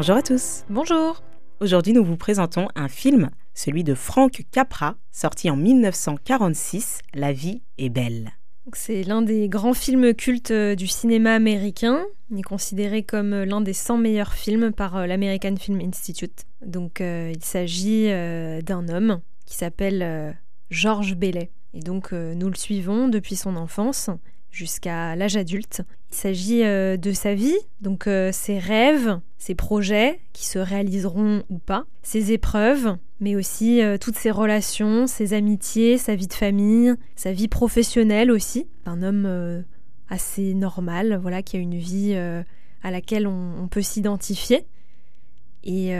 Bonjour à tous. Bonjour. Aujourd'hui, nous vous présentons un film, celui de Frank Capra, sorti en 1946, La vie est belle. C'est l'un des grands films cultes euh, du cinéma américain. Il est considéré comme euh, l'un des 100 meilleurs films par euh, l'American Film Institute. Donc, il s'agit d'un homme qui s'appelle George Bailey. Et donc, nous le suivons depuis son enfance jusqu'à l'âge adulte. Il s'agit euh, de sa vie, donc euh, ses rêves, ses projets qui se réaliseront ou pas, ses épreuves, mais aussi euh, toutes ses relations, ses amitiés, sa vie de famille, sa vie professionnelle aussi. Un homme assez normal, voilà, qui a une vie à laquelle on peut s'identifier et,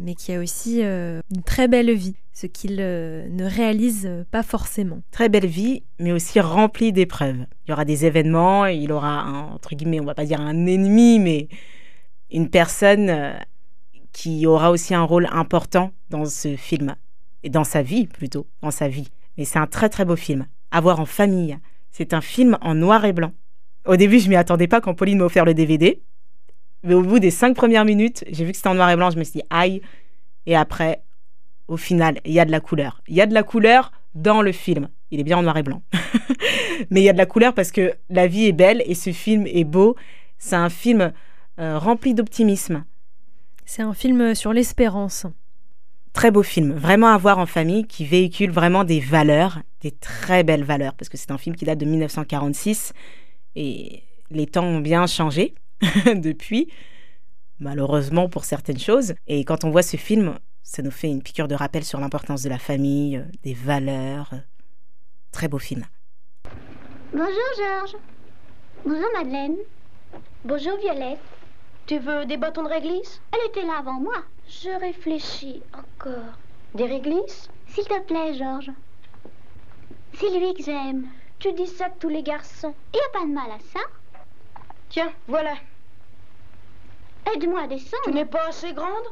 mais qui a aussi une très belle vie, ce qu'il euh, ne réalise pas forcément. Très belle vie, mais aussi remplie d'épreuves. Il y aura des événements, il aura, entre guillemets, on va pas dire un ennemi, mais une personne qui aura aussi un rôle important dans ce film, et dans sa vie plutôt, dans sa vie. Mais c'est un très très beau film. À voir en famille. C'est un film en noir et blanc. Au début, je m'y attendais pas quand Pauline m'a offert le DVD. Mais au bout des cinq premières minutes, j'ai vu que c'était en noir et blanc, je me suis dit aïe. Et après, au final, il y a de la couleur. Il y a de la couleur dans le film. Il est bien en noir et blanc. Mais il y a de la couleur parce que la vie est belle et ce film est beau. C'est un film euh, rempli d'optimisme. C'est un film sur l'espérance. Très beau film, vraiment à voir en famille, qui véhicule vraiment des valeurs, des très belles valeurs, parce que c'est un film qui date de 1946 et les temps ont bien changé. depuis, malheureusement pour certaines choses. Et quand on voit ce film, ça nous fait une piqûre de rappel sur l'importance de la famille, euh, des valeurs. Très beau film. Bonjour Georges. Bonjour Madeleine. Bonjour Violette. Tu veux des bâtons de réglisse? Elle était là avant moi. Je réfléchis encore. Des réglisses? S'il te plaît, Georges. C'est lui que j'aime. Tu dis ça de tous les garçons. Il n'y a pas de mal à ça. Tiens, voilà. Aide-moi à descendre. Tu n'es pas assez grande?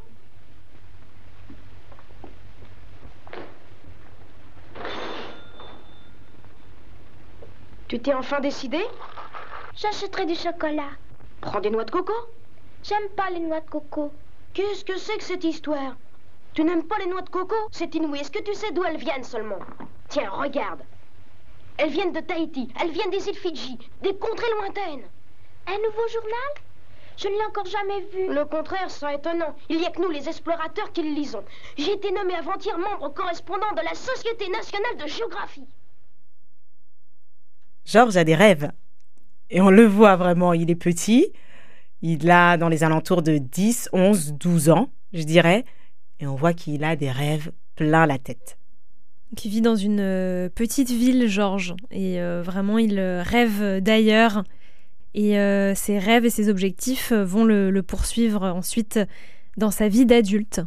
Tu t'es enfin décidé? J'achèterai du chocolat. Prends des noix de coco? J'aime pas les noix de coco. Qu'est-ce que c'est que cette histoire? Tu n'aimes pas les noix de coco? C'est inouï. Est-ce que tu sais d'où elles viennent seulement? Tiens, regarde. Elles viennent de Tahiti. Elles viennent des îles Fidji. Des contrées lointaines. Un nouveau journal? Je ne l'ai encore jamais vu. Le contraire serait étonnant. Il n'y a que nous, les explorateurs, qui le lisons. J'ai été nommé avant-hier membre correspondant de la Société nationale de géographie. Georges a des rêves. Et on le voit vraiment, il est petit. Il a dans les alentours de 10, 11, 12 ans, je dirais. Et on voit qu'il a des rêves plein la tête. Qui vit dans une euh, petite ville, Georges. Et euh, vraiment, il euh, rêve d'ailleurs. Et euh, ses rêves et ses objectifs vont le, poursuivre ensuite dans sa vie d'adulte.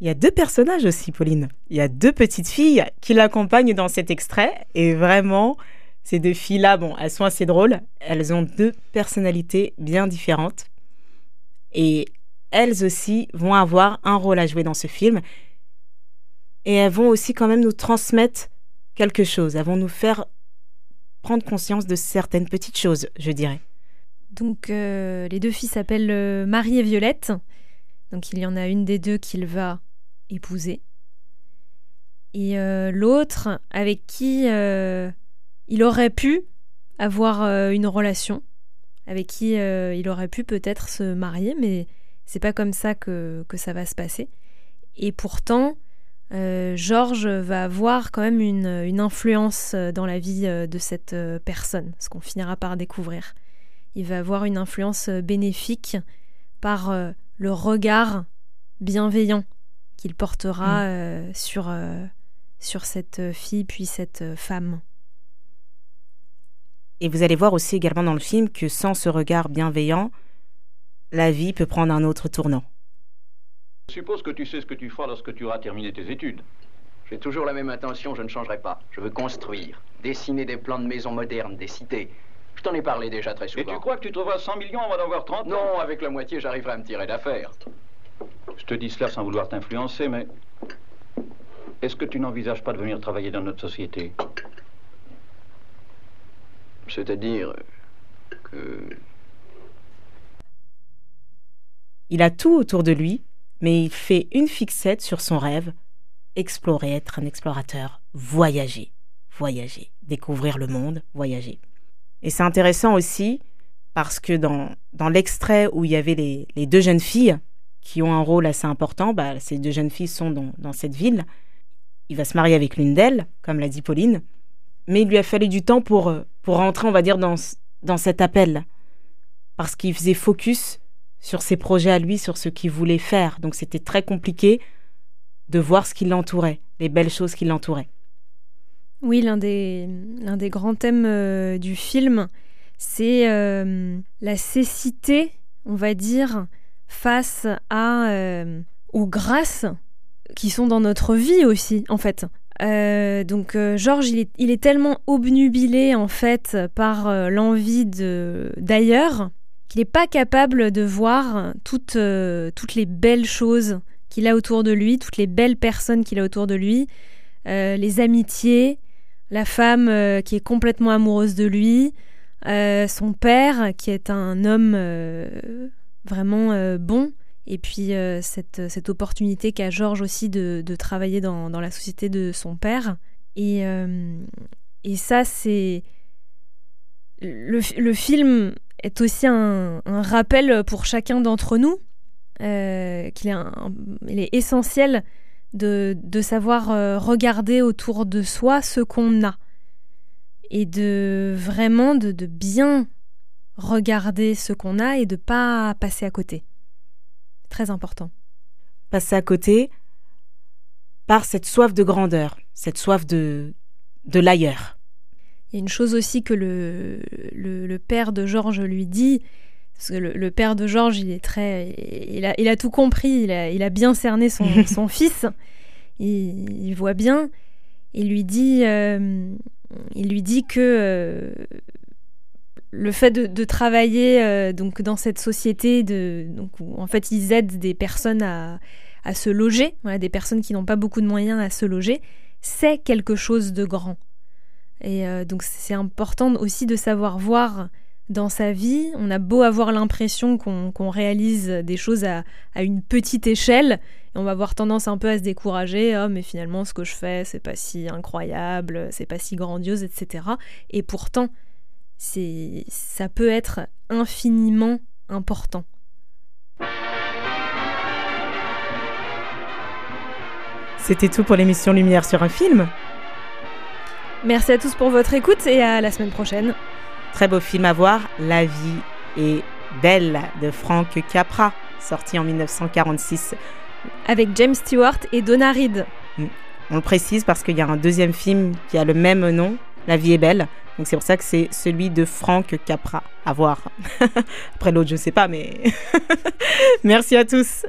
Il y a deux personnages aussi, Pauline. Il y a deux petites filles qui l'accompagnent dans cet extrait. Et vraiment, ces deux filles-là, bon, elles sont assez drôles. Elles ont deux personnalités bien différentes. Et elles aussi vont avoir un rôle à jouer dans ce film. Et elles vont aussi quand même nous transmettre quelque chose. Elles vont nous faire prendre conscience de certaines petites choses, je dirais. Donc euh, les deux filles s'appellent euh, Marie et Violette. Donc il y en a une des deux qu'il va épouser. Et euh, l'autre avec qui il aurait pu avoir une relation, avec qui il aurait pu peut-être se marier, mais c'est pas comme ça que, que, ça va se passer. Et pourtant, Georges va avoir quand même une, une, influence dans la vie de cette personne, ce qu'on finira par découvrir il va avoir une influence euh, bénéfique par euh, le regard bienveillant qu'il portera mm. euh, sur, sur cette fille puis cette femme. Et vous allez voir aussi également dans le film que sans ce regard bienveillant, la vie peut prendre un autre tournant. Je suppose que tu sais ce que tu feras lorsque tu auras terminé tes études. J'ai toujours la même intention, je ne changerai pas. Je veux construire, dessiner des plans de maisons modernes, des cités, je t'en ai parlé déjà très souvent. Et tu crois que tu trouveras 100 millions avant d'avoir 30 Non, avec la moitié, j'arriverai à me tirer d'affaire. Je te dis cela sans vouloir t'influencer, mais... Est-ce que tu n'envisages pas de venir travailler dans notre société? C'est-à-dire que... Il a tout autour de lui, mais il fait une fixette sur son rêve, explorer, être un explorateur, voyager, voyager, découvrir le monde, voyager. Et c'est intéressant aussi parce que dans, dans l'extrait où il y avait les, les, deux jeunes filles qui ont un rôle assez important, bah, ces deux jeunes filles sont dans, dans cette ville. Il va se marier avec l'une d'elles, comme l'a dit Pauline. Mais il lui a fallu du temps pour, pour rentrer, on va dire, dans, dans cet appel. Parce qu'il faisait focus sur ses projets à lui, sur ce qu'il voulait faire. Donc c'était très compliqué de voir ce qui l'entourait, les belles choses qui l'entouraient. Oui, l'un des, l'un des grands thèmes euh, du film, c'est euh, la cécité, on va dire, face à, euh, aux grâces qui sont dans notre vie aussi, en fait. Donc Georges, il est, tellement obnubilé en fait par l'envie de d'ailleurs qu'il n'est pas capable de voir toutes, toutes les belles choses qu'il a autour de lui, toutes les belles personnes qu'il a autour de lui, les amitiés, la femme euh, qui est complètement amoureuse de lui, euh, son père qui est un homme euh, vraiment bon, et puis cette, cette, opportunité qu'a Georges aussi de, travailler dans, la société de son père. Et, et ça, c'est... Le, film est aussi un, rappel pour chacun d'entre nous qu'il est, essentiel de, savoir euh, regarder autour de soi ce qu'on a et de vraiment de, bien regarder ce qu'on a et de pas passer à côté. Très important. Passer à côté par cette soif de grandeur, cette soif de, de l'ailleurs. Il y a une chose aussi que le, le, père de Georges lui dit, parce que le, père de Georges, il est très, il a, il a tout compris, il a, il a bien cerné son, son fils. Il, il, voit bien. Il lui dit, euh, il lui dit que euh, le fait de, travailler euh, donc dans cette société, de, où, en fait ils aident des personnes à, se loger, des personnes qui n'ont pas beaucoup de moyens à se loger, c'est quelque chose de grand. Et donc c'est important aussi de savoir voir dans sa vie. On a beau avoir l'impression qu'on réalise des choses à, une petite échelle, et on va avoir tendance un peu à se décourager. Oh, mais finalement, ce que je fais, c'est pas si incroyable, c'est pas si grandiose, etc. Et pourtant, c'est ça peut être infiniment important. C'était tout pour l'émission Lumière sur un film. Merci à tous pour votre écoute et à la semaine prochaine. Très beau film à voir, La vie est belle de Frank Capra, sorti en 1946. Avec James Stewart et Donna Reed. Mm. On le précise parce qu'il y a un deuxième film qui a le même nom, La vie est belle. Donc c'est pour ça que c'est celui de Frank Capra à voir. Après l'autre, je sais pas, mais merci à tous.